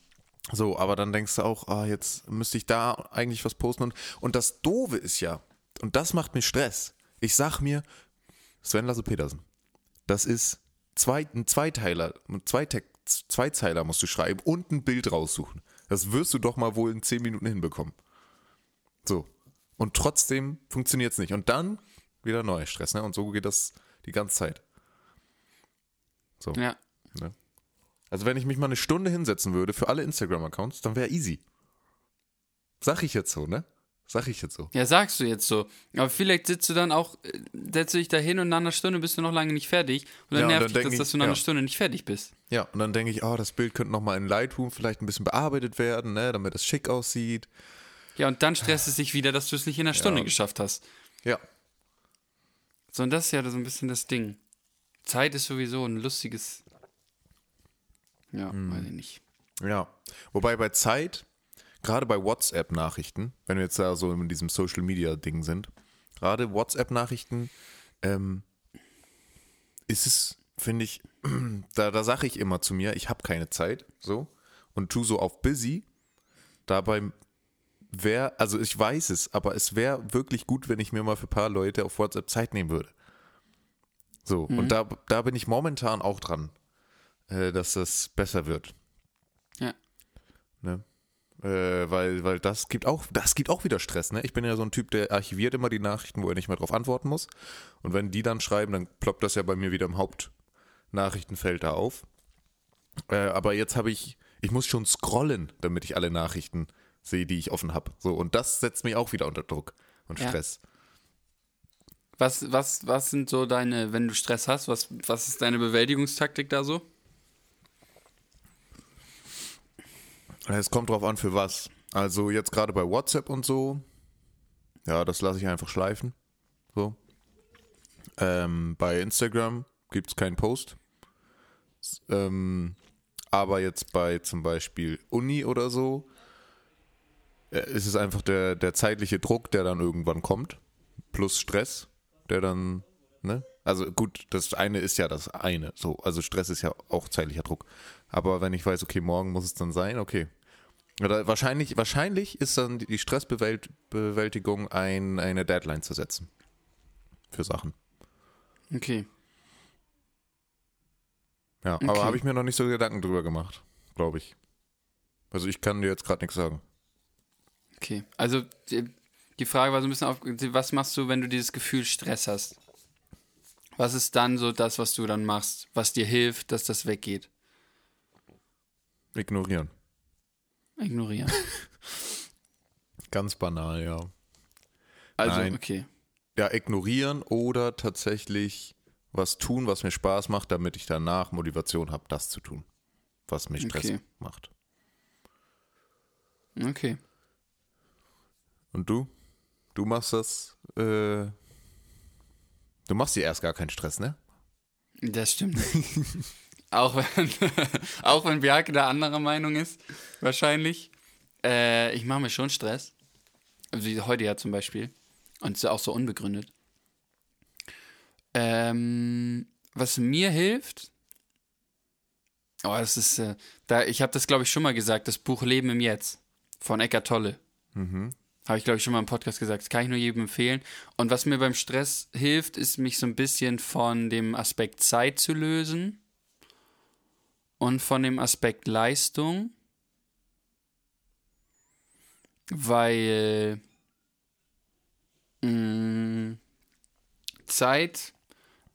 Speaker 5: so, aber dann denkst du auch, ah, jetzt müsste ich da eigentlich was posten. Und, und das Doofe ist ja, und das macht mir Stress. Ich sag mir, Sven Lasse Petersen, das ist zwei, ein Zweiteiler, zwei Text, Zweizeiler musst du schreiben und ein Bild raussuchen. Das wirst du doch mal wohl in zehn Minuten hinbekommen. So. Und trotzdem funktioniert es nicht. Und dann wieder neuer Stress, ne? Und so geht das die ganze Zeit. So.
Speaker 4: Ja.
Speaker 5: Also wenn ich mich mal eine Stunde hinsetzen würde für alle Instagram-Accounts, dann wäre easy. Sag ich jetzt so, ne? Sag ich jetzt so.
Speaker 4: Ja, sagst du jetzt so. Aber vielleicht sitzt du dann auch, äh, setzt du dich da hin und nach einer Stunde bist du noch lange nicht fertig. Und dann
Speaker 5: Ja, und
Speaker 4: nervt
Speaker 5: dann
Speaker 4: dich das,
Speaker 5: ich-
Speaker 4: dass du nach
Speaker 5: ja.
Speaker 4: einer Stunde nicht fertig bist.
Speaker 5: Ja, und dann denke ich, oh, das Bild könnte nochmal in Lightroom vielleicht ein bisschen bearbeitet werden, ne, damit es schick aussieht.
Speaker 4: Ja, und dann stresst es dich wieder, dass du es nicht in einer Stunde
Speaker 5: Ja.
Speaker 4: geschafft hast.
Speaker 5: Ja.
Speaker 4: So, und das ist ja so ein bisschen das Ding. Zeit ist sowieso ein lustiges. Ja,
Speaker 5: Hm.
Speaker 4: weiß ich nicht.
Speaker 5: Ja. Wobei bei Zeit, gerade bei WhatsApp-Nachrichten, wenn wir jetzt da so in diesem Social-Media-Ding sind, gerade WhatsApp-Nachrichten, ähm, ist es, finde ich, <clears throat> da, da sage ich immer zu mir, ich habe keine Zeit, so, und tu so auf busy. Dabei wäre, also ich weiß es, aber es wäre wirklich gut, wenn ich mir mal für ein paar Leute auf WhatsApp Zeit nehmen würde. So, und da, da bin ich momentan auch dran, äh, dass das besser wird.
Speaker 4: Ja.
Speaker 5: Ne? Äh, weil, weil das gibt auch, das gibt auch wieder Stress, ne? Ich bin ja so ein Typ, der archiviert immer die Nachrichten, wo er nicht mehr drauf antworten muss. Und wenn die dann schreiben, dann ploppt das ja bei mir wieder im Hauptnachrichtenfeld da auf. Äh, aber jetzt habe ich, ich muss schon scrollen, damit ich alle Nachrichten sehe, die ich offen habe. So, und das setzt mich auch wieder unter Druck und
Speaker 4: Ja. Was, was, was sind so deine, wenn du Stress hast, was, was ist deine Bewältigungstaktik da so?
Speaker 5: Es kommt drauf an, für was. Also jetzt gerade bei WhatsApp und so, ja, das lasse ich einfach schleifen. So. Ähm, bei Instagram gibt es keinen Post. Ähm, aber jetzt bei zum Beispiel Uni oder so, äh, ist es einfach der, der zeitliche Druck, der dann irgendwann kommt, plus Stress, der dann, ne? Also gut, das eine ist ja das eine, so, also Stress ist ja auch zeitlicher Druck. Aber wenn ich weiß, okay, morgen muss es dann sein, okay. Oder wahrscheinlich, wahrscheinlich ist dann die Stressbewältigung ein, eine Deadline zu setzen. Für Sachen.
Speaker 4: Okay.
Speaker 5: Ja,
Speaker 4: Okay.
Speaker 5: aber habe ich mir noch nicht so Gedanken drüber gemacht, glaube ich. Also ich kann dir jetzt gerade nichts sagen.
Speaker 4: Okay. Also die, Frage war so ein bisschen auf, was machst du, wenn du dieses Gefühl Stress hast? Was ist dann so das, was du dann machst, was dir hilft, dass das weggeht?
Speaker 5: Ignorieren.
Speaker 4: Ignorieren. <laughs>
Speaker 5: Ganz banal, ja.
Speaker 4: Also,
Speaker 5: Nein.
Speaker 4: okay.
Speaker 5: Ja, ignorieren oder tatsächlich was tun, was mir Spaß macht, damit ich danach Motivation habe, das zu tun. Was mir Stress
Speaker 4: Okay.
Speaker 5: macht.
Speaker 4: Okay.
Speaker 5: Und du? Du machst das, äh, du machst dir erst gar keinen Stress, ne?
Speaker 4: Das stimmt. <laughs> auch, wenn, <laughs> auch wenn Bjarke da anderer Meinung ist, wahrscheinlich. Äh, ich mache mir schon Stress. Also wie heute ja zum Beispiel. Und ist ja auch so unbegründet. Ähm, was mir hilft, oh, das ist, äh, da, ich habe das glaube ich schon mal gesagt, das Buch Leben im Jetzt von Eckart Tolle.
Speaker 5: Mhm.
Speaker 4: Habe ich, glaube ich, schon mal im Podcast gesagt. Das kann ich nur jedem empfehlen. Und was mir beim Stress hilft, ist, mich so ein bisschen von dem Aspekt Zeit zu lösen und von dem Aspekt Leistung. Weil mh, Zeit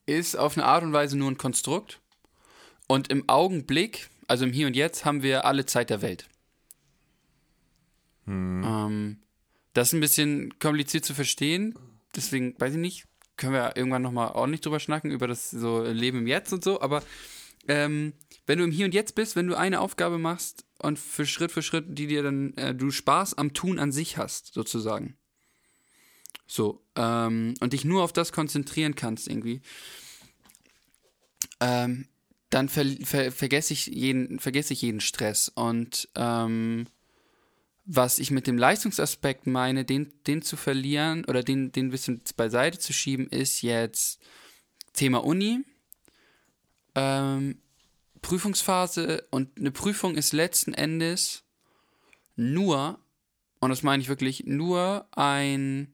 Speaker 4: ist auf eine Art und Weise nur ein Konstrukt. Und im Augenblick, also im Hier und Jetzt, haben wir alle Zeit der Welt. Ähm, das ist ein bisschen kompliziert zu verstehen. Deswegen, weiß ich nicht, können wir irgendwann nochmal ordentlich drüber schnacken, über das so Leben im Jetzt und so. Aber ähm, wenn du im Hier und Jetzt bist, wenn du eine Aufgabe machst und für Schritt für Schritt, die dir dann, äh, du Spaß am Tun an sich hast, sozusagen. So, ähm, und dich nur auf das konzentrieren kannst irgendwie, ähm, dann ver ver vergesse ich jeden, vergesse ich jeden Stress. Und ähm, was ich mit dem Leistungsaspekt meine, den, den zu verlieren oder den, den ein bisschen beiseite zu schieben, ist jetzt Thema Uni, ähm, Prüfungsphase und eine Prüfung ist letzten Endes nur, und das meine ich wirklich, nur ein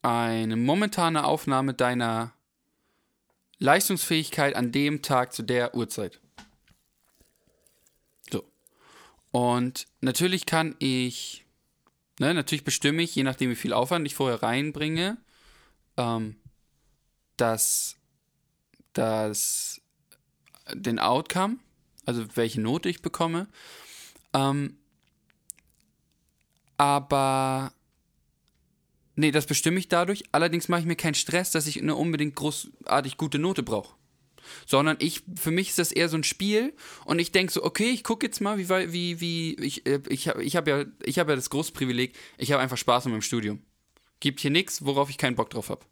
Speaker 4: eine momentane Aufnahme deiner Leistungsfähigkeit an dem Tag zu der Uhrzeit. So. Und natürlich kann ich, ne, natürlich bestimme ich, je nachdem wie viel Aufwand ich vorher reinbringe, ähm, dass, dass den Outcome, also welche Note ich bekomme. Ähm, aber nee, das bestimme ich dadurch. Allerdings mache ich mir keinen Stress, dass ich eine unbedingt großartig gute Note brauche. Sondern ich, für mich ist das eher so ein Spiel und ich denke so, okay, ich gucke jetzt mal, wie, wie, wie, ich, äh, ich habe ich hab ja, ich habe ja das große Privileg, ich habe einfach Spaß an meinem Studium. Gibt hier nichts, worauf ich keinen Bock drauf habe.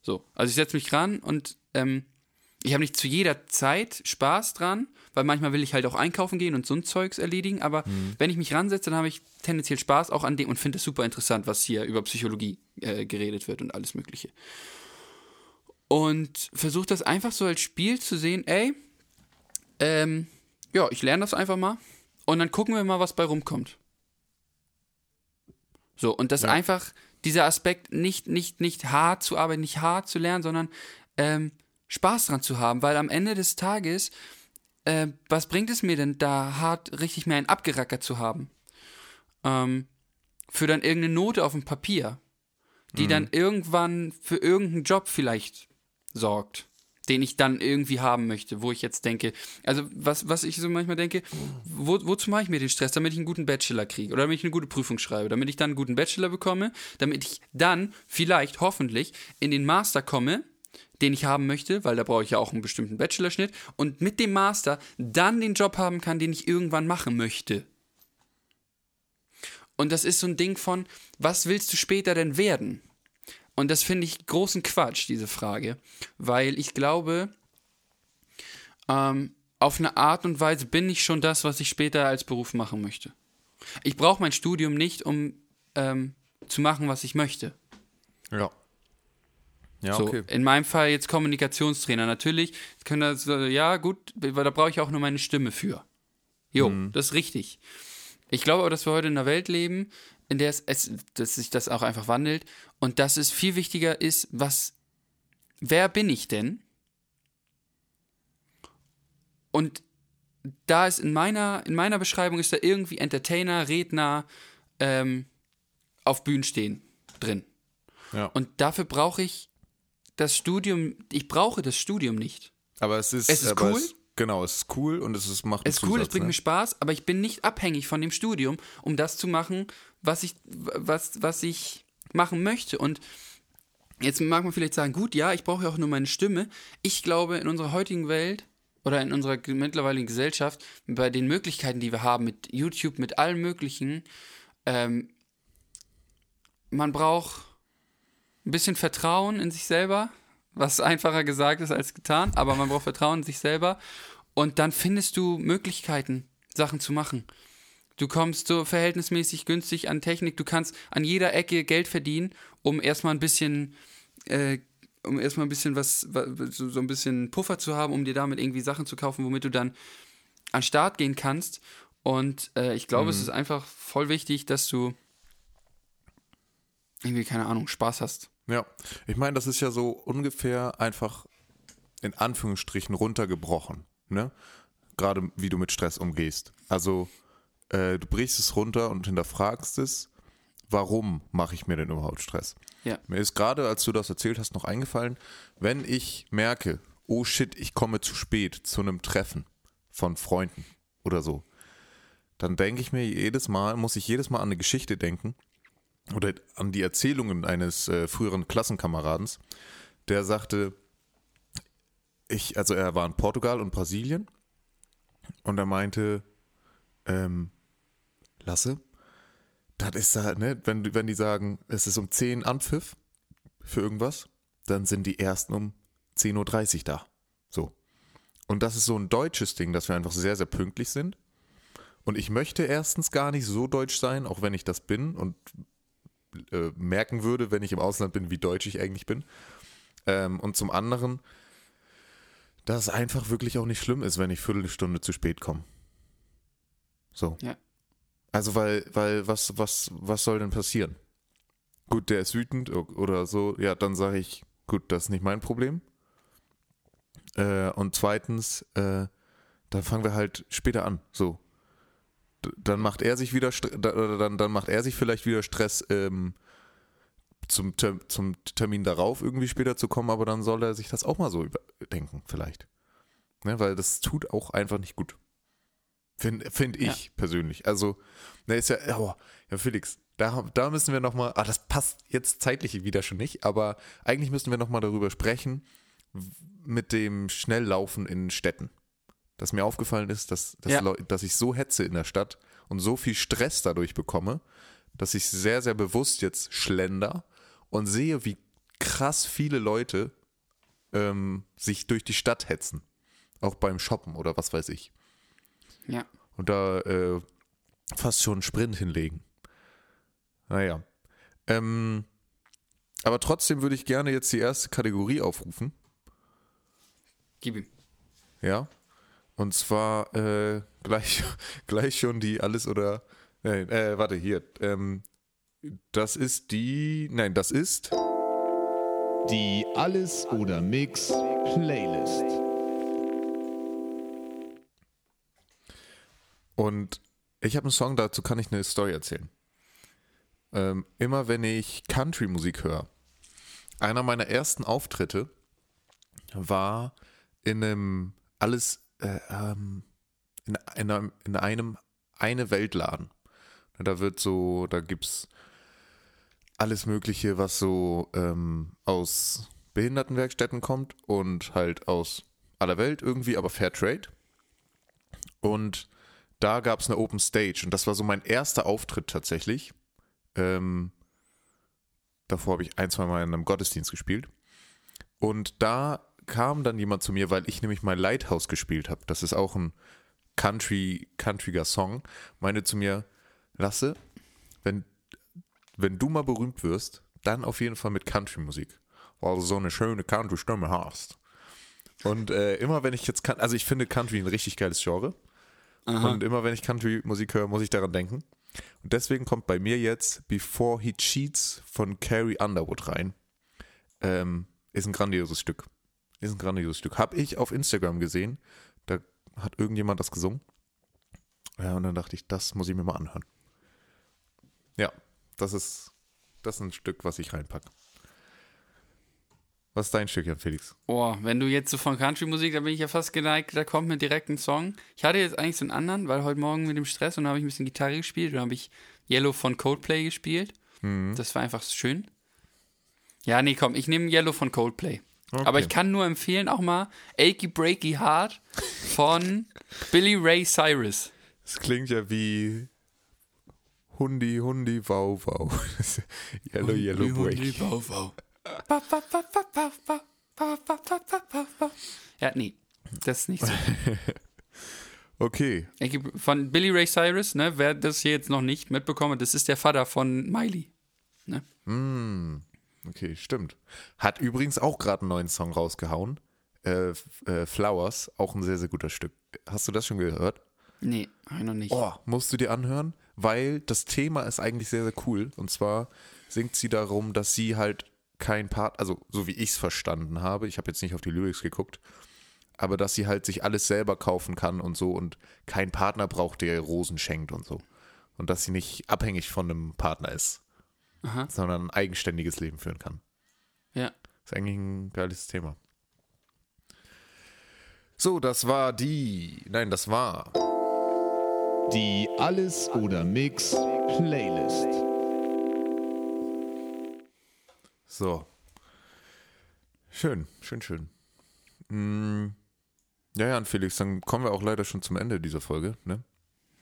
Speaker 4: So, also ich setze mich ran und ähm, ich habe nicht zu jeder Zeit Spaß dran, weil manchmal will ich halt auch einkaufen gehen und so ein Zeugs erledigen, aber wenn ich mich ransetze, dann habe ich tendenziell Spaß auch an dem und finde es super interessant, was hier über Psychologie äh, geredet wird und alles Mögliche. Und versuche das einfach so als Spiel zu sehen, ey, ähm, ja, ich lerne das einfach mal und dann gucken wir mal, was bei rumkommt. So, und das einfach, dieser Aspekt, nicht, nicht, nicht hart zu arbeiten, nicht hart zu lernen, sondern ähm, Spaß dran zu haben, weil am Ende des Tages, äh, was bringt es mir denn, da hart richtig mehr einen abgerackert zu haben? Ähm, für dann irgendeine Note auf dem Papier, die dann irgendwann für irgendeinen Job vielleicht sorgt, den ich dann irgendwie haben möchte, wo ich jetzt denke, also was, was ich so manchmal denke, wo, wozu mache ich mir den Stress, damit ich einen guten Bachelor kriege oder damit ich eine gute Prüfung schreibe, damit ich dann einen guten Bachelor bekomme, damit ich dann vielleicht hoffentlich in den Master komme, den ich haben möchte, weil da brauche ich ja auch einen bestimmten Bachelorschnitt und mit dem Master dann den Job haben kann, den ich irgendwann machen möchte. Und das ist so ein Ding von, was willst du später denn werden? Und das finde ich großen Quatsch, diese Frage, weil ich glaube, ähm, auf eine Art und Weise bin ich schon das, was ich später als Beruf machen möchte. Ich brauche mein Studium nicht, um ähm, zu machen, was ich möchte.
Speaker 5: Ja. Ja,
Speaker 4: so,
Speaker 5: okay.
Speaker 4: In meinem Fall jetzt Kommunikationstrainer. Natürlich können das, äh, ja gut, weil da brauche ich auch nur meine Stimme für. Jo,
Speaker 5: Mhm.
Speaker 4: das ist richtig. Ich glaube aber, dass wir heute in einer Welt leben, in der es, es, dass sich das auch einfach wandelt und dass es viel wichtiger ist, was, wer bin ich denn? Und da ist in meiner, in meiner Beschreibung ist da irgendwie Entertainer, Redner, ähm, auf Bühnen stehen drin.
Speaker 5: Ja.
Speaker 4: Und dafür brauche ich das Studium, ich brauche das Studium nicht.
Speaker 5: aber es ist,
Speaker 4: es ist cool.
Speaker 5: Es, genau, es ist cool und es ist, macht
Speaker 4: Es ist cool, es bringt
Speaker 5: ne?
Speaker 4: mir Spaß, aber ich bin nicht abhängig von dem Studium, um das zu machen, was ich, was, was ich machen möchte. Und jetzt mag man vielleicht sagen, gut, ja, ich brauche ja auch nur meine Stimme. Ich glaube, in unserer heutigen Welt oder in unserer mittlerweile Gesellschaft, bei den Möglichkeiten, die wir haben, mit YouTube, mit allem Möglichen, ähm, man braucht ein bisschen Vertrauen in sich selber, was einfacher gesagt ist als getan, aber man braucht Vertrauen in sich selber und dann findest du Möglichkeiten, Sachen zu machen. Du kommst so verhältnismäßig günstig an Technik, du kannst an jeder Ecke Geld verdienen, um erstmal ein bisschen äh, um erstmal ein bisschen was, wa- so, ein bisschen Puffer zu haben, um dir damit irgendwie Sachen zu kaufen, womit du dann an Start gehen kannst. Und äh, ich glaube, es ist einfach voll wichtig, dass du irgendwie, keine Ahnung, Spaß hast.
Speaker 5: Ja, ich meine, das ist ja so ungefähr einfach in Anführungsstrichen runtergebrochen, ne? Gerade wie du mit Stress umgehst. Also äh, du brichst es runter und hinterfragst es, warum mache ich mir denn überhaupt Stress?
Speaker 4: Ja.
Speaker 5: Mir ist gerade, als du das erzählt hast, noch eingefallen, wenn ich merke, oh shit, ich komme zu spät zu einem Treffen von Freunden oder so, dann denke ich mir jedes Mal, muss ich jedes Mal an eine Geschichte denken, oder an die Erzählungen eines äh, früheren Klassenkameradens, der sagte, ich, also er war in Portugal und Brasilien und er meinte, ähm, Lasse, das ist da, ne, wenn, wenn die sagen, es ist um 10 Anpfiff für irgendwas, dann sind die ersten um 10.30 Uhr da. So. Und das ist so ein deutsches Ding, dass wir einfach sehr, sehr pünktlich sind. Und ich möchte erstens gar nicht so deutsch sein, auch wenn ich das bin und äh, merken würde, wenn ich im Ausland bin, wie deutsch ich eigentlich bin. Ähm, und zum anderen, dass es einfach wirklich auch nicht schlimm ist, wenn ich Viertelstunde zu spät komme. So.
Speaker 4: Ja.
Speaker 5: Also, weil, weil, was, was, was soll denn passieren? Gut, der ist wütend oder so, ja, dann sage ich, gut, das ist nicht mein Problem. Äh, und zweitens, äh, dann fangen wir halt später an. So. D- Dann macht er sich wieder dann, dann macht er sich vielleicht wieder Stress, ähm, zum, Ter zum Termin darauf irgendwie später zu kommen, aber dann soll er sich das auch mal so überdenken, vielleicht. Ne, weil das tut auch einfach nicht gut. Finde find ich persönlich. Also, ne, ist ja, oh, ja, Felix, da, da müssen wir nochmal, ah, das passt jetzt zeitlich wieder schon nicht, aber eigentlich müssen wir nochmal darüber sprechen, mit dem Schnelllaufen in Städten. Dass mir aufgefallen ist, dass, dass,
Speaker 4: Ja.
Speaker 5: Dass ich so hetze in der Stadt und so viel Stress dadurch bekomme, dass ich sehr, sehr bewusst jetzt schlender und sehe, wie krass viele Leute ähm, sich durch die Stadt hetzen. Auch beim Shoppen oder was weiß ich.
Speaker 4: Ja.
Speaker 5: Und da äh, fast schon einen Sprint hinlegen. Naja. Ähm, aber trotzdem würde ich gerne jetzt die erste Kategorie aufrufen.
Speaker 4: Gib ihm.
Speaker 5: Ja. Und zwar äh, gleich, <laughs> gleich schon die alles oder. Nein, äh, warte, hier. Ähm, das ist die. Nein, das ist.
Speaker 6: Die Alles oder Mix Playlist.
Speaker 5: Und ich habe einen Song, dazu kann ich eine Story erzählen. Ähm, immer wenn ich Country-Musik höre, einer meiner ersten Auftritte war in einem alles äh, ähm, in, in, einem, in einem eine Weltladen. Da wird so, da gibt's alles Mögliche, was so ähm, aus Behindertenwerkstätten kommt und halt aus aller Welt irgendwie, aber Fair Trade. Und da gab es eine Open Stage und das war so mein erster Auftritt tatsächlich. Ähm, davor habe ich ein, zwei Mal in einem Gottesdienst gespielt. Und da kam dann jemand zu mir, weil ich nämlich mein Lighthouse gespielt habe. Das ist auch ein Country, countryiger Song. Meinte zu mir, Lasse, wenn, wenn du mal berühmt wirst, dann auf jeden Fall mit Country-Musik. Weil du so eine schöne Country-Stimme hast. Und äh, immer wenn ich jetzt also ich finde Country ein richtig geiles Genre. Und immer wenn ich Country-Musik höre, muss ich daran denken. Und deswegen kommt bei mir jetzt Before He Cheats von Carrie Underwood rein. Ähm, ist ein grandioses Stück. Ist ein grandioses Stück. Hab ich auf Instagram gesehen. Da hat irgendjemand das gesungen. Ja, und dann dachte ich, das muss ich mir mal anhören. Ja, das ist, das ist ein Stück, was ich reinpacke. Was ist dein Stück, Jan Felix?
Speaker 4: Oh, wenn du jetzt so von Country-Musik, da bin ich ja fast geneigt, da kommt mir direkt ein Song. Ich hatte jetzt eigentlich so einen anderen, weil heute Morgen mit dem Stress und da habe ich ein bisschen Gitarre gespielt und habe ich Yellow von Coldplay gespielt. Das war einfach schön. Ja, nee, komm, ich nehme Yellow von Coldplay. Aber ich kann nur empfehlen auch mal Achy Breaky Heart von Billy Ray Cyrus.
Speaker 5: Es klingt ja wie Hundi, Hundi, Wow, Wow. <laughs> yellow, Yellow Break.
Speaker 4: Ja, nee, das ist nicht so. <laughs>
Speaker 5: Okay,
Speaker 4: Von Billy Ray Cyrus, ne, wer das hier jetzt noch nicht mitbekommen hat, das ist der Vater von Miley. Ne?
Speaker 5: Okay, stimmt. Hat übrigens auch gerade einen neuen Song rausgehauen. Äh, äh, Flowers, auch ein sehr, sehr guter Stück. Hast du das schon gehört?
Speaker 4: Nee, noch nicht.
Speaker 5: Oh, musst du dir anhören, weil das Thema ist eigentlich sehr, sehr cool. Und zwar singt sie darum, dass sie halt kein Part, also so wie ich es verstanden habe, ich habe jetzt nicht auf die Lyrics geguckt, aber dass sie halt sich alles selber kaufen kann und so und keinen Partner braucht, der ihr Rosen schenkt und so. Und dass sie nicht abhängig von einem Partner ist,
Speaker 4: Aha.
Speaker 5: sondern ein eigenständiges Leben führen kann.
Speaker 4: Ja.
Speaker 5: Ist eigentlich ein geiles Thema. So, das war die, nein, das war
Speaker 6: Die Alles oder Mix Playlist.
Speaker 5: So. Schön, schön, schön. Mm, Ja, ja, und Felix, dann kommen wir auch leider schon zum Ende dieser Folge, ne?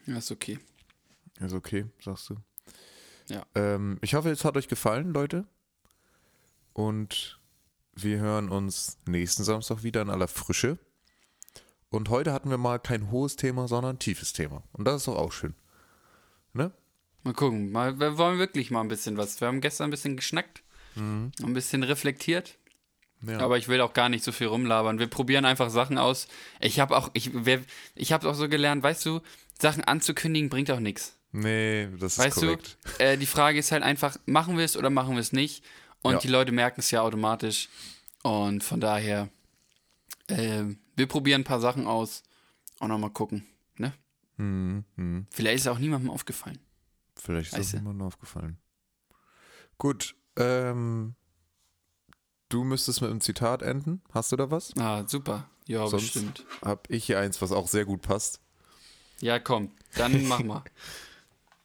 Speaker 4: Ja, ist okay.
Speaker 5: Ist okay, sagst du.
Speaker 4: Ja.
Speaker 5: Ähm, ich hoffe, es hat euch gefallen, Leute. Und wir hören uns nächsten Samstag wieder in aller Frische. Und heute hatten wir mal kein hohes Thema, sondern ein tiefes Thema. Und das ist doch auch schön. Ne?
Speaker 4: Mal gucken. Mal, wir wollen wirklich mal ein bisschen was. Wir haben gestern ein bisschen geschnackt. Ein bisschen reflektiert.
Speaker 5: Ja.
Speaker 4: Aber ich will auch gar nicht so viel rumlabern. Wir probieren einfach Sachen aus. Ich habe auch, ich, wer, ich habe auch so gelernt, weißt du, Sachen anzukündigen bringt auch nichts.
Speaker 5: nee, das ist
Speaker 4: Weißt
Speaker 5: korrekt.
Speaker 4: du, äh, die Frage ist halt einfach, machen wir es oder machen wir es nicht? Und
Speaker 5: Ja.
Speaker 4: die Leute merken es ja automatisch. Und von daher, äh, wir probieren ein paar Sachen aus und nochmal gucken. Ne?
Speaker 5: Hm, hm.
Speaker 4: Vielleicht ist es auch niemandem aufgefallen.
Speaker 5: Vielleicht ist
Speaker 4: Weißt du?
Speaker 5: niemandem aufgefallen. Gut, ähm, du müsstest mit einem Zitat enden. Hast du da was?
Speaker 4: Ah, super. Ja,
Speaker 5: Sonst
Speaker 4: bestimmt.
Speaker 5: habe ich hier eins, was auch sehr gut passt.
Speaker 4: Ja, komm, dann mach mal. <laughs>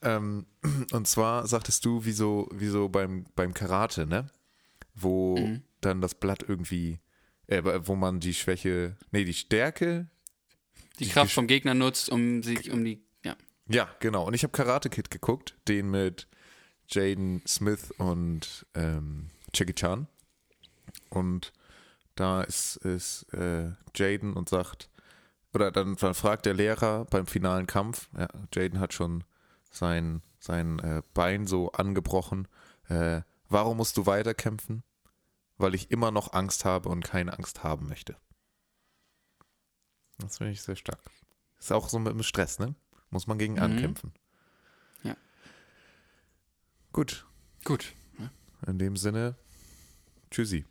Speaker 5: Ähm, und zwar sagtest du, wie so, beim, beim Karate, ne? Wo
Speaker 4: Mhm.
Speaker 5: dann das Blatt irgendwie, äh, wo man die Schwäche, nee, die Stärke,
Speaker 4: Die Kraft vom Gegner nutzt, um sich, um die, ja.
Speaker 5: ja, genau. Und ich habe Karate Kid geguckt, den mit Jaden Smith und ähm, Jackie Chan. Und da ist, ist äh, Jaden und sagt, oder dann fragt der Lehrer beim finalen Kampf, ja, Jaden hat schon sein, sein äh, Bein so angebrochen, äh, warum musst du weiterkämpfen? Weil ich immer noch Angst habe und keine Angst haben möchte. Das finde ich sehr stark. Ist auch so mit dem Stress, ne? Muss man gegen ankämpfen. Gut,
Speaker 4: Gut.
Speaker 5: in dem Sinne, tschüssi.